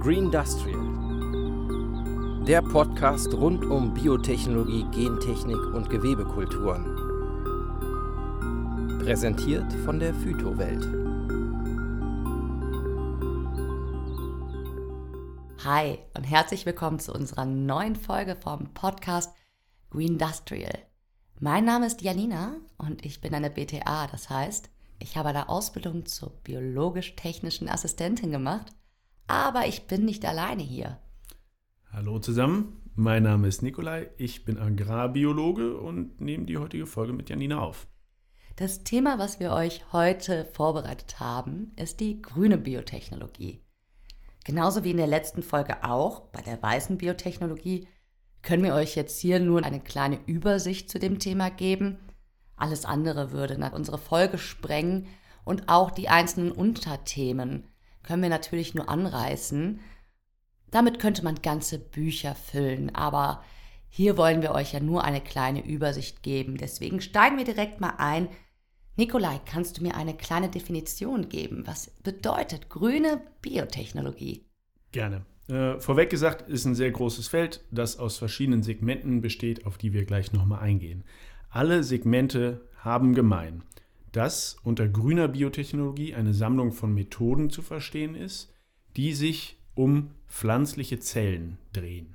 Green Industrial. Der Podcast rund um Biotechnologie, Gentechnik und Gewebekulturen. Präsentiert von der Phytowelt. Hi und herzlich willkommen zu unserer neuen Folge vom Podcast Green Industrial. Mein Name ist Janina und ich bin eine BTA, das heißt, ich habe eine Ausbildung zur biologisch-technischen Assistentin gemacht, aber ich bin nicht alleine hier. Hallo zusammen, mein Name ist Nikolai, ich bin Agrarbiologe und nehme die heutige Folge mit Janina auf. Das Thema, was wir euch heute vorbereitet haben, ist die grüne Biotechnologie. Genauso wie in der letzten Folge auch, bei der weißen Biotechnologie, können wir euch jetzt hier nur eine kleine Übersicht zu dem Thema geben – alles andere würde nach unsere Folge sprengen und auch die einzelnen Unterthemen können wir natürlich nur anreißen. Damit könnte man ganze Bücher füllen, aber hier wollen wir euch ja nur eine kleine Übersicht geben. Deswegen steigen wir direkt mal ein. Nikolai, kannst du mir eine kleine Definition geben? Was bedeutet grüne Biotechnologie? Gerne. Äh, vorweg gesagt, ist ein sehr großes Feld, das aus verschiedenen Segmenten besteht, auf die wir gleich nochmal eingehen. Alle Segmente haben gemein, dass unter grüner Biotechnologie eine Sammlung von Methoden zu verstehen ist, die sich um pflanzliche Zellen drehen.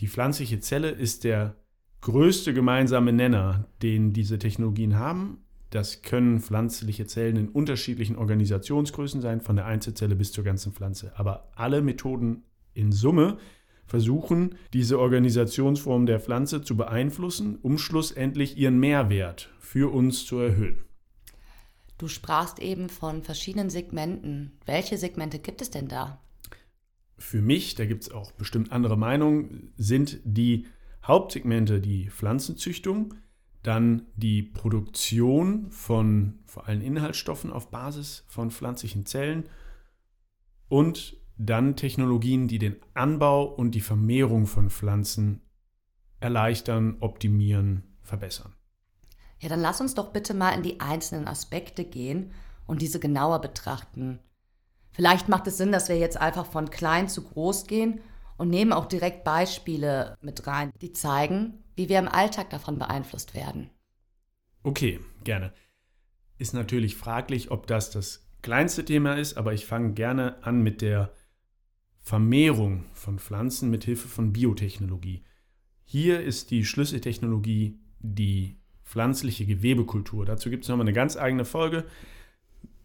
Die pflanzliche Zelle ist der größte gemeinsame Nenner, den diese Technologien haben. Das können pflanzliche Zellen in unterschiedlichen Organisationsgrößen sein, von der Einzelzelle bis zur ganzen Pflanze. Aber alle Methoden in Summe versuchen, diese Organisationsform der Pflanze zu beeinflussen, um schlussendlich ihren Mehrwert für uns zu erhöhen. Du sprachst eben von verschiedenen Segmenten. Welche Segmente gibt es denn da? Für mich, da gibt es auch bestimmt andere Meinungen, sind die Hauptsegmente die Pflanzenzüchtung, dann die Produktion von vor allem Inhaltsstoffen auf Basis von pflanzlichen Zellen und dann Technologien, die den Anbau und die Vermehrung von Pflanzen erleichtern, optimieren, verbessern. Ja, dann lass uns doch bitte mal in die einzelnen Aspekte gehen und diese genauer betrachten. Vielleicht macht es Sinn, dass wir jetzt einfach von klein zu groß gehen und nehmen auch direkt Beispiele mit rein, die zeigen, wie wir im Alltag davon beeinflusst werden. Okay, gerne. Ist natürlich fraglich, ob das das kleinste Thema ist, aber ich fange gerne an mit der Vermehrung von Pflanzen mit Hilfe von Biotechnologie. Hier ist die Schlüsseltechnologie die pflanzliche Gewebekultur. Dazu gibt es nochmal eine ganz eigene Folge.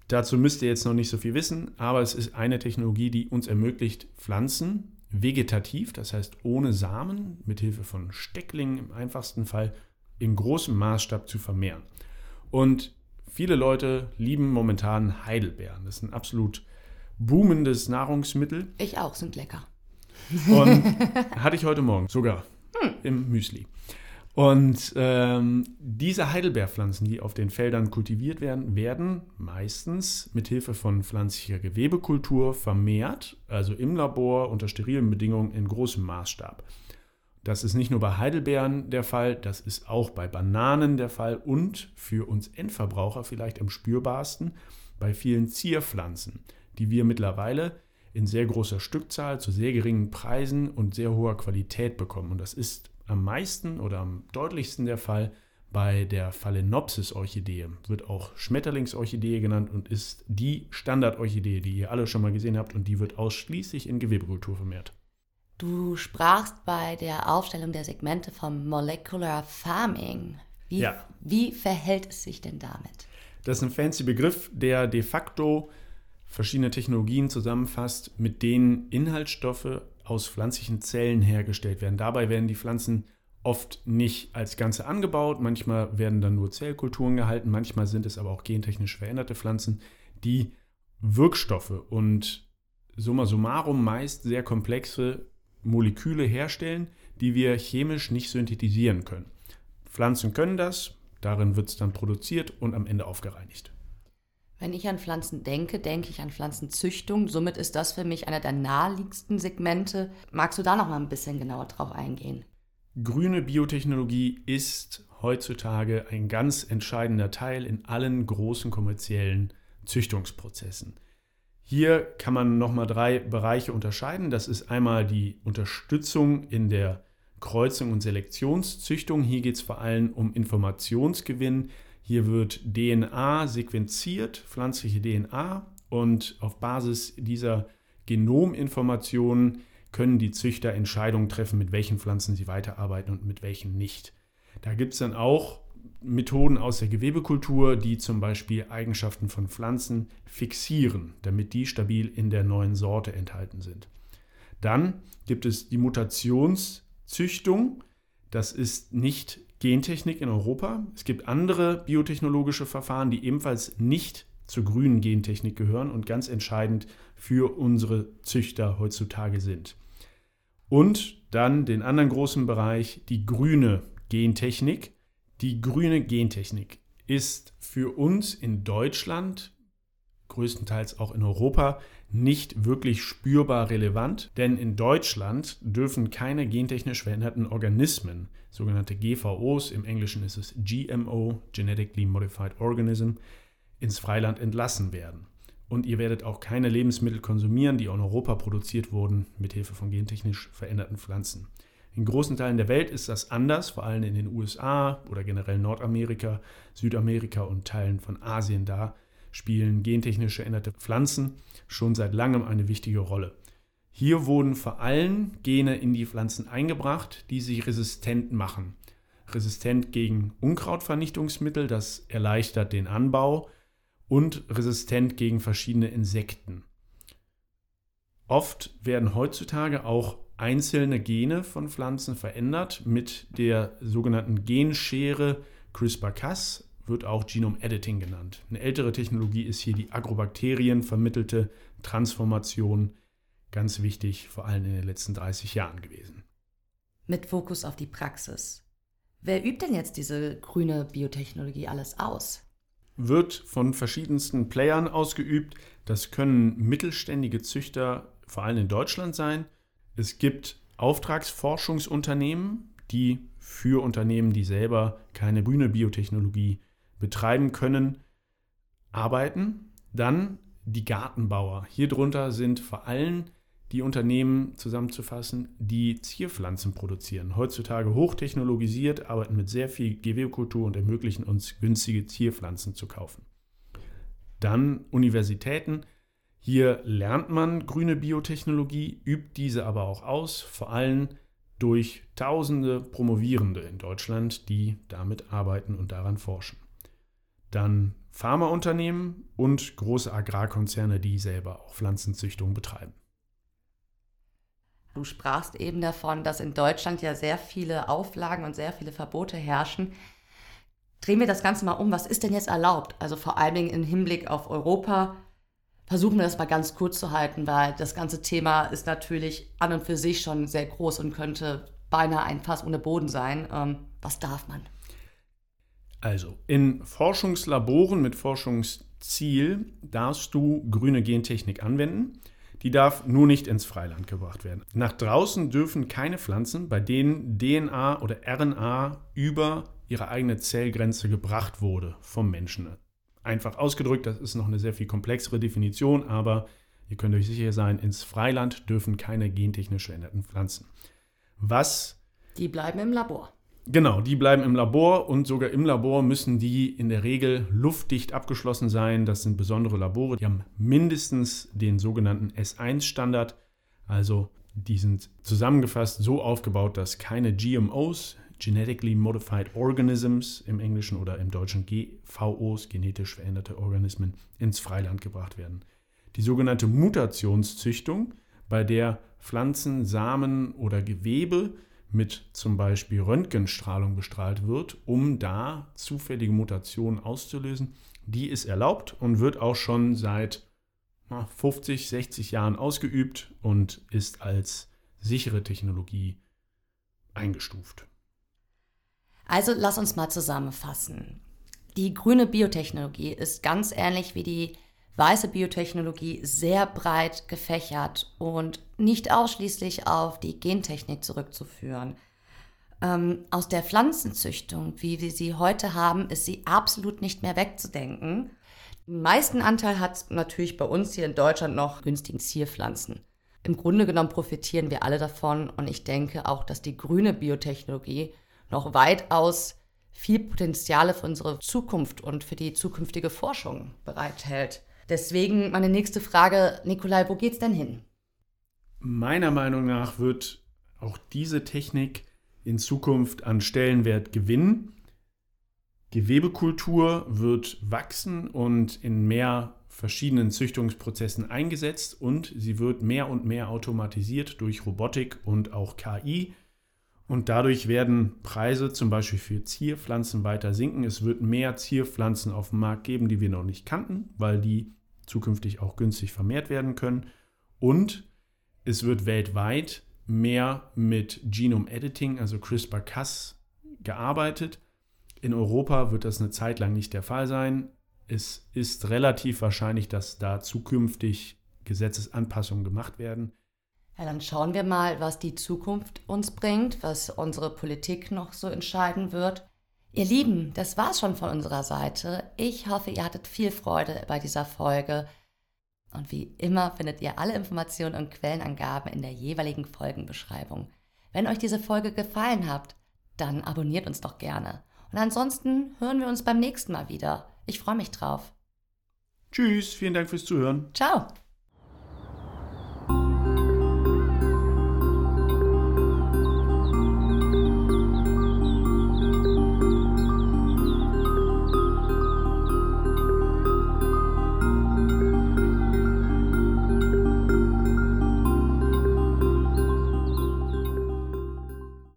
Dazu müsst ihr jetzt noch nicht so viel wissen, aber es ist eine Technologie, die uns ermöglicht, Pflanzen vegetativ, das heißt ohne Samen, mit Hilfe von Stecklingen im einfachsten Fall, in großem Maßstab zu vermehren. Und viele Leute lieben momentan Heidelbeeren. Das ist ein absolut boomendes Nahrungsmittel. Ich auch, sind lecker. Und hatte ich heute Morgen sogar hm. im Müsli. Und ähm, diese Heidelbeerpflanzen, die auf den Feldern kultiviert werden, werden meistens mit Hilfe von pflanzlicher Gewebekultur vermehrt, also im Labor unter sterilen Bedingungen in großem Maßstab. Das ist nicht nur bei Heidelbeeren der Fall, das ist auch bei Bananen der Fall und für uns Endverbraucher vielleicht am spürbarsten bei vielen Zierpflanzen die wir mittlerweile in sehr großer Stückzahl zu sehr geringen Preisen und sehr hoher Qualität bekommen. Und das ist am meisten oder am deutlichsten der Fall bei der Phalaenopsis-Orchidee. Wird auch Schmetterlingsorchidee genannt und ist die Standardorchidee, die ihr alle schon mal gesehen habt und die wird ausschließlich in Gewebekultur vermehrt. Du sprachst bei der Aufstellung der Segmente vom Molecular Farming. Wie, ja. wie verhält es sich denn damit? Das ist ein fancy Begriff, der de facto verschiedene Technologien zusammenfasst, mit denen Inhaltsstoffe aus pflanzlichen Zellen hergestellt werden. Dabei werden die Pflanzen oft nicht als Ganze angebaut, manchmal werden dann nur Zellkulturen gehalten, manchmal sind es aber auch gentechnisch veränderte Pflanzen, die Wirkstoffe und summa summarum meist sehr komplexe Moleküle herstellen, die wir chemisch nicht synthetisieren können. Pflanzen können das, darin wird es dann produziert und am Ende aufgereinigt. Wenn ich an Pflanzen denke, denke ich an Pflanzenzüchtung. Somit ist das für mich einer der naheliegendsten Segmente. Magst du da noch mal ein bisschen genauer drauf eingehen? Grüne Biotechnologie ist heutzutage ein ganz entscheidender Teil in allen großen kommerziellen Züchtungsprozessen. Hier kann man nochmal drei Bereiche unterscheiden. Das ist einmal die Unterstützung in der Kreuzung und Selektionszüchtung. Hier geht es vor allem um Informationsgewinn. Hier wird DNA sequenziert, pflanzliche DNA, und auf Basis dieser Genominformationen können die Züchter Entscheidungen treffen, mit welchen Pflanzen sie weiterarbeiten und mit welchen nicht. Da gibt es dann auch Methoden aus der Gewebekultur, die zum Beispiel Eigenschaften von Pflanzen fixieren, damit die stabil in der neuen Sorte enthalten sind. Dann gibt es die Mutationszüchtung. Das ist nicht Gentechnik in Europa. Es gibt andere biotechnologische Verfahren, die ebenfalls nicht zur grünen Gentechnik gehören und ganz entscheidend für unsere Züchter heutzutage sind. Und dann den anderen großen Bereich, die grüne Gentechnik. Die grüne Gentechnik ist für uns in Deutschland, größtenteils auch in Europa, nicht wirklich spürbar relevant, denn in Deutschland dürfen keine gentechnisch veränderten Organismen, sogenannte GVOs, im Englischen ist es GMO, Genetically Modified Organism, ins Freiland entlassen werden. Und ihr werdet auch keine Lebensmittel konsumieren, die in Europa produziert wurden mit Hilfe von gentechnisch veränderten Pflanzen. In großen Teilen der Welt ist das anders, vor allem in den USA oder generell Nordamerika, Südamerika und Teilen von Asien. Da spielen gentechnisch veränderte Pflanzen schon seit langem eine wichtige Rolle. Hier wurden vor allem Gene in die Pflanzen eingebracht, die sie resistent machen. Resistent gegen Unkrautvernichtungsmittel, das erleichtert den Anbau und resistent gegen verschiedene Insekten. Oft werden heutzutage auch einzelne Gene von Pflanzen verändert mit der sogenannten Genschere CRISPR-Cas, wird auch Genome Editing genannt. Eine ältere Technologie ist hier die Agrobakterien vermittelte Transformation, ganz wichtig, vor allem in den letzten 30 Jahren gewesen. Mit Fokus auf die Praxis. Wer übt denn jetzt diese grüne Biotechnologie alles aus? Wird von verschiedensten Playern ausgeübt. Das können mittelständige Züchter, vor allem in Deutschland sein. Es gibt Auftragsforschungsunternehmen, die für Unternehmen, die selber keine grüne Biotechnologie betreiben können, arbeiten. Dann die Gartenbauer. Hier drunter sind vor allem die Unternehmen zusammenzufassen, die Zierpflanzen produzieren. Heutzutage hochtechnologisiert, arbeiten mit sehr viel Gewebekultur und ermöglichen uns günstige Zierpflanzen zu kaufen. Dann Universitäten, hier lernt man grüne Biotechnologie, übt diese aber auch aus, vor allem durch tausende Promovierende in Deutschland, die damit arbeiten und daran forschen. Dann Pharmaunternehmen und große Agrarkonzerne, die selber auch Pflanzenzüchtung betreiben. Du sprachst eben davon, dass in Deutschland ja sehr viele Auflagen und sehr viele Verbote herrschen. Drehen wir das Ganze mal um. Was ist denn jetzt erlaubt? Also vor allen Dingen im Hinblick auf Europa versuchen wir das mal ganz kurz zu halten, weil das ganze Thema ist natürlich an und für sich schon sehr groß und könnte beinahe ein Fass ohne Boden sein. Ähm, was darf man? Also, in Forschungslaboren mit Forschungsziel darfst du grüne Gentechnik anwenden. Die darf nur nicht ins Freiland gebracht werden. Nach draußen dürfen keine Pflanzen, bei denen DNA oder RNA über ihre eigene Zellgrenze gebracht wurde vom Menschen einfach ausgedrückt, das ist noch eine sehr viel komplexere Definition, aber ihr könnt euch sicher sein, ins Freiland dürfen keine gentechnisch veränderten Pflanzen. Was? Die bleiben im Labor. Genau, die bleiben im Labor und sogar im Labor müssen die in der Regel luftdicht abgeschlossen sein. Das sind besondere Labore, die haben mindestens den sogenannten S1-Standard. Also die sind zusammengefasst so aufgebaut, dass keine GMOs, Genetically Modified Organisms im Englischen oder im Deutschen GVOs, genetisch veränderte Organismen, ins Freiland gebracht werden. Die sogenannte Mutationszüchtung, bei der Pflanzen, Samen oder Gewebe mit zum Beispiel Röntgenstrahlung bestrahlt wird, um da zufällige Mutationen auszulösen, die ist erlaubt und wird auch schon seit 50, 60 Jahren ausgeübt und ist als sichere Technologie eingestuft. Also lass uns mal zusammenfassen. Die grüne Biotechnologie ist ganz ähnlich wie die weiße Biotechnologie sehr breit gefächert und nicht ausschließlich auf die Gentechnik zurückzuführen. Ähm, aus der Pflanzenzüchtung, wie wir sie heute haben, ist sie absolut nicht mehr wegzudenken. Den meisten Anteil hat natürlich bei uns hier in Deutschland noch günstigen Zierpflanzen. Im Grunde genommen profitieren wir alle davon und ich denke auch, dass die grüne Biotechnologie noch weitaus viel Potenziale für unsere Zukunft und für die zukünftige Forschung bereithält. Deswegen meine nächste Frage, Nikolai, wo geht's denn hin? Meiner Meinung nach wird auch diese Technik in Zukunft an Stellenwert gewinnen. Gewebekultur wird wachsen und in mehr verschiedenen Züchtungsprozessen eingesetzt und sie wird mehr und mehr automatisiert durch Robotik und auch KI. Und dadurch werden Preise zum Beispiel für Zierpflanzen weiter sinken. Es wird mehr Zierpflanzen auf dem Markt geben, die wir noch nicht kannten, weil die zukünftig auch günstig vermehrt werden können. Und es wird weltweit mehr mit Genome Editing, also CRISPR-Cas, gearbeitet. In Europa wird das eine Zeit lang nicht der Fall sein. Es ist relativ wahrscheinlich, dass da zukünftig Gesetzesanpassungen gemacht werden. Ja, dann schauen wir mal, was die Zukunft uns bringt, was unsere Politik noch so entscheiden wird. Ihr Lieben, das war's schon von unserer Seite. Ich hoffe, ihr hattet viel Freude bei dieser Folge. Und wie immer findet ihr alle Informationen und Quellenangaben in der jeweiligen Folgenbeschreibung. Wenn euch diese Folge gefallen hat, dann abonniert uns doch gerne. Und ansonsten hören wir uns beim nächsten Mal wieder. Ich freue mich drauf. Tschüss, vielen Dank fürs Zuhören. Ciao.